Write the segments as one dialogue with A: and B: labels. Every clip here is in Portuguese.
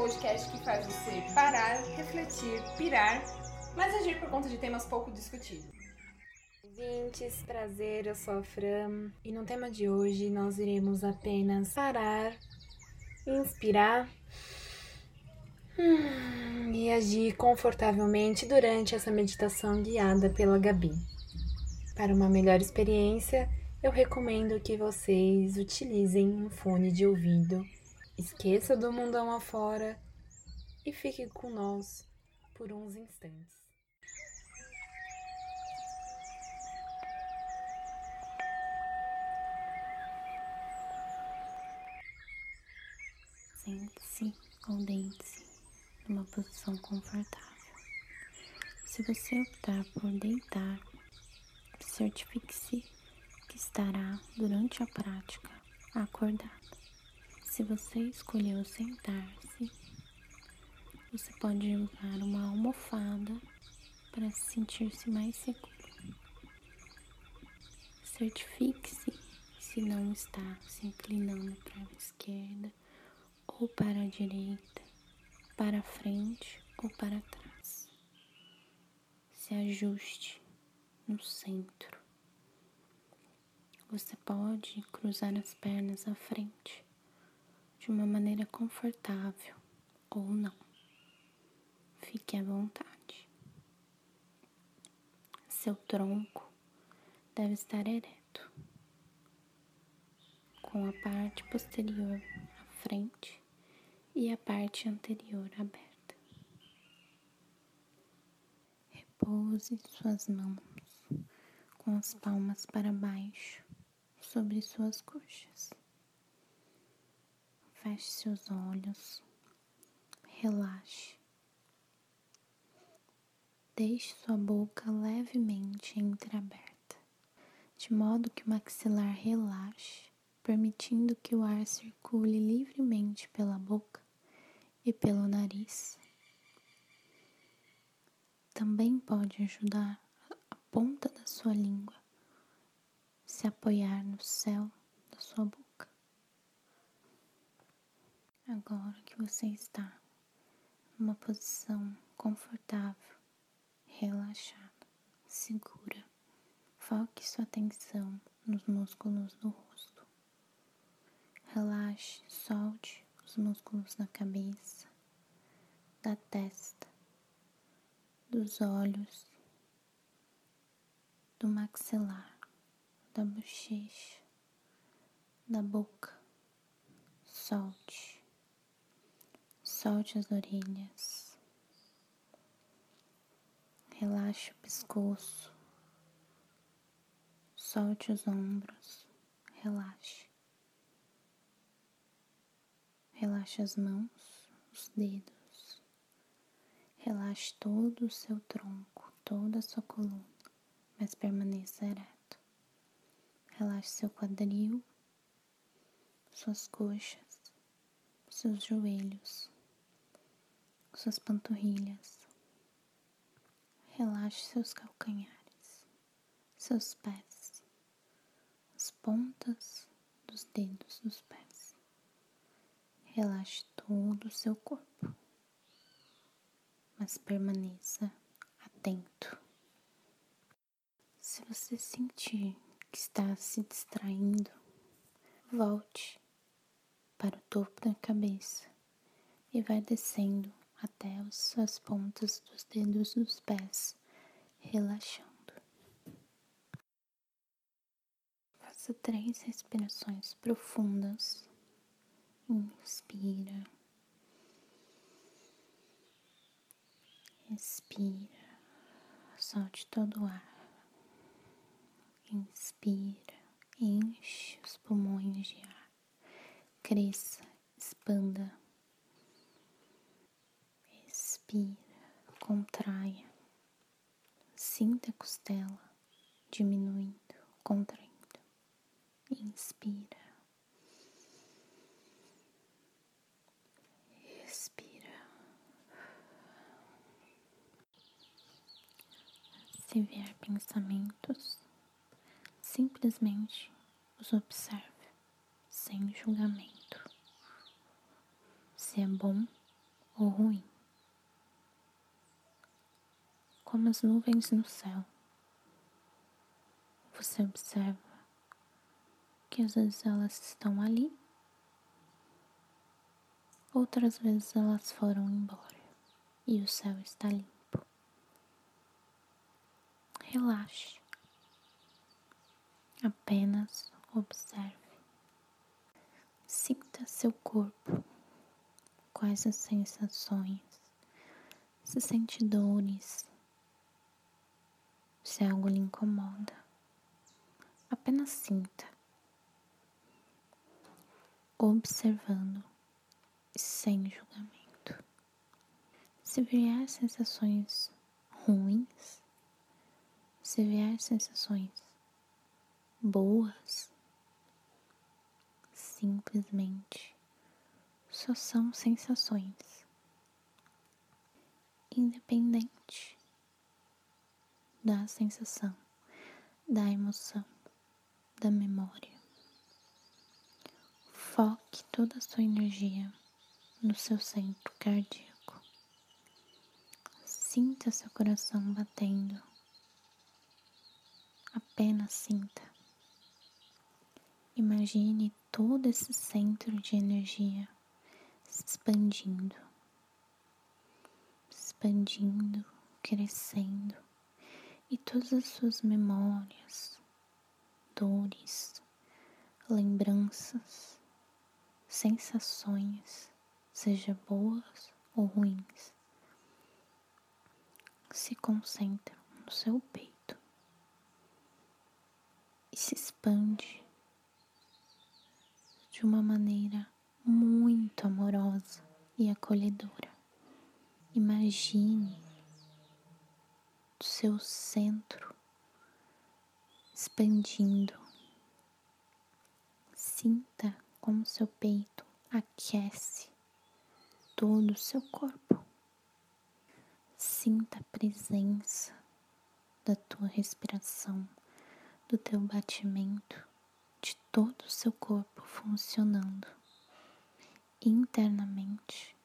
A: podcast que faz você parar, refletir, pirar, mas agir por conta de temas pouco discutidos.
B: Ouvintes, prazer, eu sou a Fran e no tema de hoje nós iremos apenas parar, inspirar hum, e agir confortavelmente durante essa meditação guiada pela Gabi. Para uma melhor experiência, eu recomendo que vocês utilizem um fone de ouvido, esqueça do mundão afora e fique com nós por uns instantes.
C: Sente-se ou deite-se numa posição confortável. Se você optar por deitar, certifique-se que estará durante a prática acordado. Se você escolheu sentar-se, você pode usar uma almofada para sentir-se mais seguro. Certifique-se se não está se inclinando para a esquerda ou para a direita, para frente ou para trás. Se ajuste no centro. Você pode cruzar as pernas à frente de uma maneira confortável ou não. Fique à vontade. Seu tronco deve estar ereto, com a parte posterior à frente e a parte anterior aberta. Repouse suas mãos com as palmas para baixo sobre suas coxas. Feche seus olhos, relaxe. Deixe sua boca levemente entreaberta, de modo que o maxilar relaxe, permitindo que o ar circule livremente pela boca e pelo nariz. Também pode ajudar a ponta da sua língua se apoiar no céu da sua boca. Agora que você está numa posição confortável, relaxada, segura, foque sua atenção nos músculos do rosto. Relaxe, solte os músculos da cabeça, da testa, dos olhos, do maxilar, da bochecha, da boca. Solte, solte as orelhas, relaxe o pescoço, solte os ombros, relaxe. Relaxe as mãos, os dedos. Relaxe todo o seu tronco, toda a sua coluna, mas permaneça ereto. Relaxe seu quadril, suas coxas, seus joelhos, suas panturrilhas. Relaxe seus calcanhares, seus pés, as pontas dos dedos dos pés. Relaxe todo o seu corpo, mas permaneça atento. Se você sentir que está se distraindo, volte para o topo da cabeça e vai descendo até as pontas dos dedos dos pés, relaxando. Faça três respirações profundas Inspira. Expira. Solte todo o ar. Inspira. Enche os pulmões de ar. Cresça. Expanda. Expira. Contraia. Sinta a costela diminuindo, contraindo. Inspira. Se vier pensamentos, simplesmente os observe, sem julgamento. Se é bom ou ruim. Como as nuvens no céu. Você observa que às vezes elas estão ali, outras vezes elas foram embora e o céu está limpo. Relaxe. Apenas observe. Sinta seu corpo. Quais as sensações? Se sente dores? Se algo lhe incomoda? Apenas sinta. Observando sem julgamento. Se vier sensações ruins, se vier sensações boas, simplesmente só são sensações. Independente da sensação, da emoção, da memória. Foque toda a sua energia no seu centro cardíaco. Sinta seu coração batendo. Apenas sinta. Imagine todo esse centro de energia se expandindo, expandindo, crescendo, e todas as suas memórias, dores, lembranças, sensações, seja boas ou ruins, se concentram no seu peito e se expande de uma maneira muito amorosa e acolhedora. Imagine seu centro expandindo. Sinta como seu peito aquece todo o seu corpo. Sinta a presença da tua respiração, do teu batimento de todo o seu corpo funcionando internamente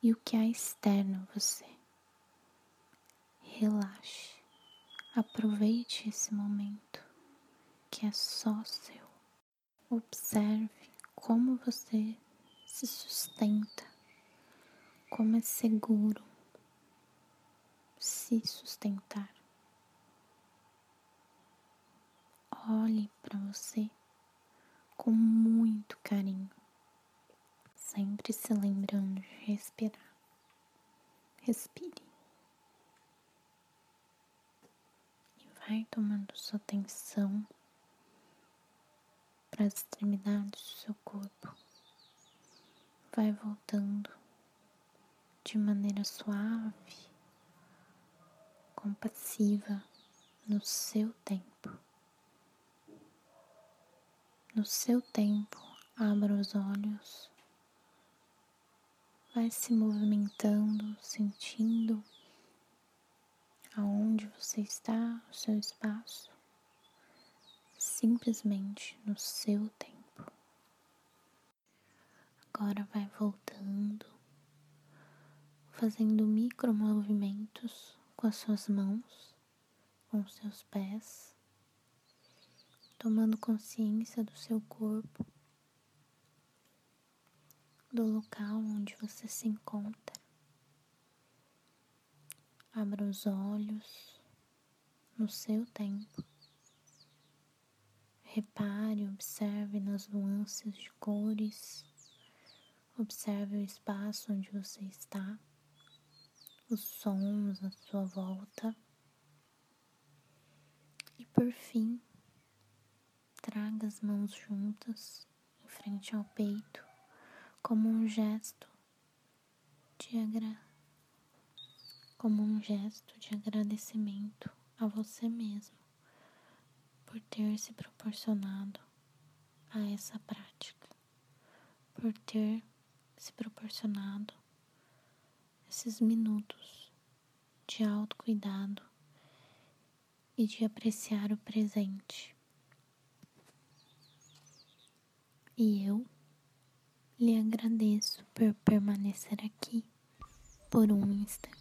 C: e o que há externo a você. Relaxe, aproveite esse momento que é só seu. Observe como você se sustenta, como é seguro se sustentar. Olhe para você com muito carinho, sempre se lembrando de respirar. Respire. E vai tomando sua atenção para as extremidades do seu corpo. Vai voltando de maneira suave, compassiva, no seu tempo. No seu tempo, abra os olhos, vai se movimentando, sentindo aonde você está, o seu espaço, simplesmente no seu tempo. Agora vai voltando, fazendo micro movimentos com as suas mãos, com os seus pés tomando consciência do seu corpo, do local onde você se encontra. Abra os olhos no seu tempo. Repare, observe nas nuances de cores. Observe o espaço onde você está, os sons à sua volta. E por fim, traga as mãos juntas em frente ao peito, como um gesto de agra... como um gesto de agradecimento a você mesmo por ter se proporcionado a essa prática, por ter se proporcionado esses minutos de autocuidado e de apreciar o presente. E eu lhe agradeço por permanecer aqui por um instante.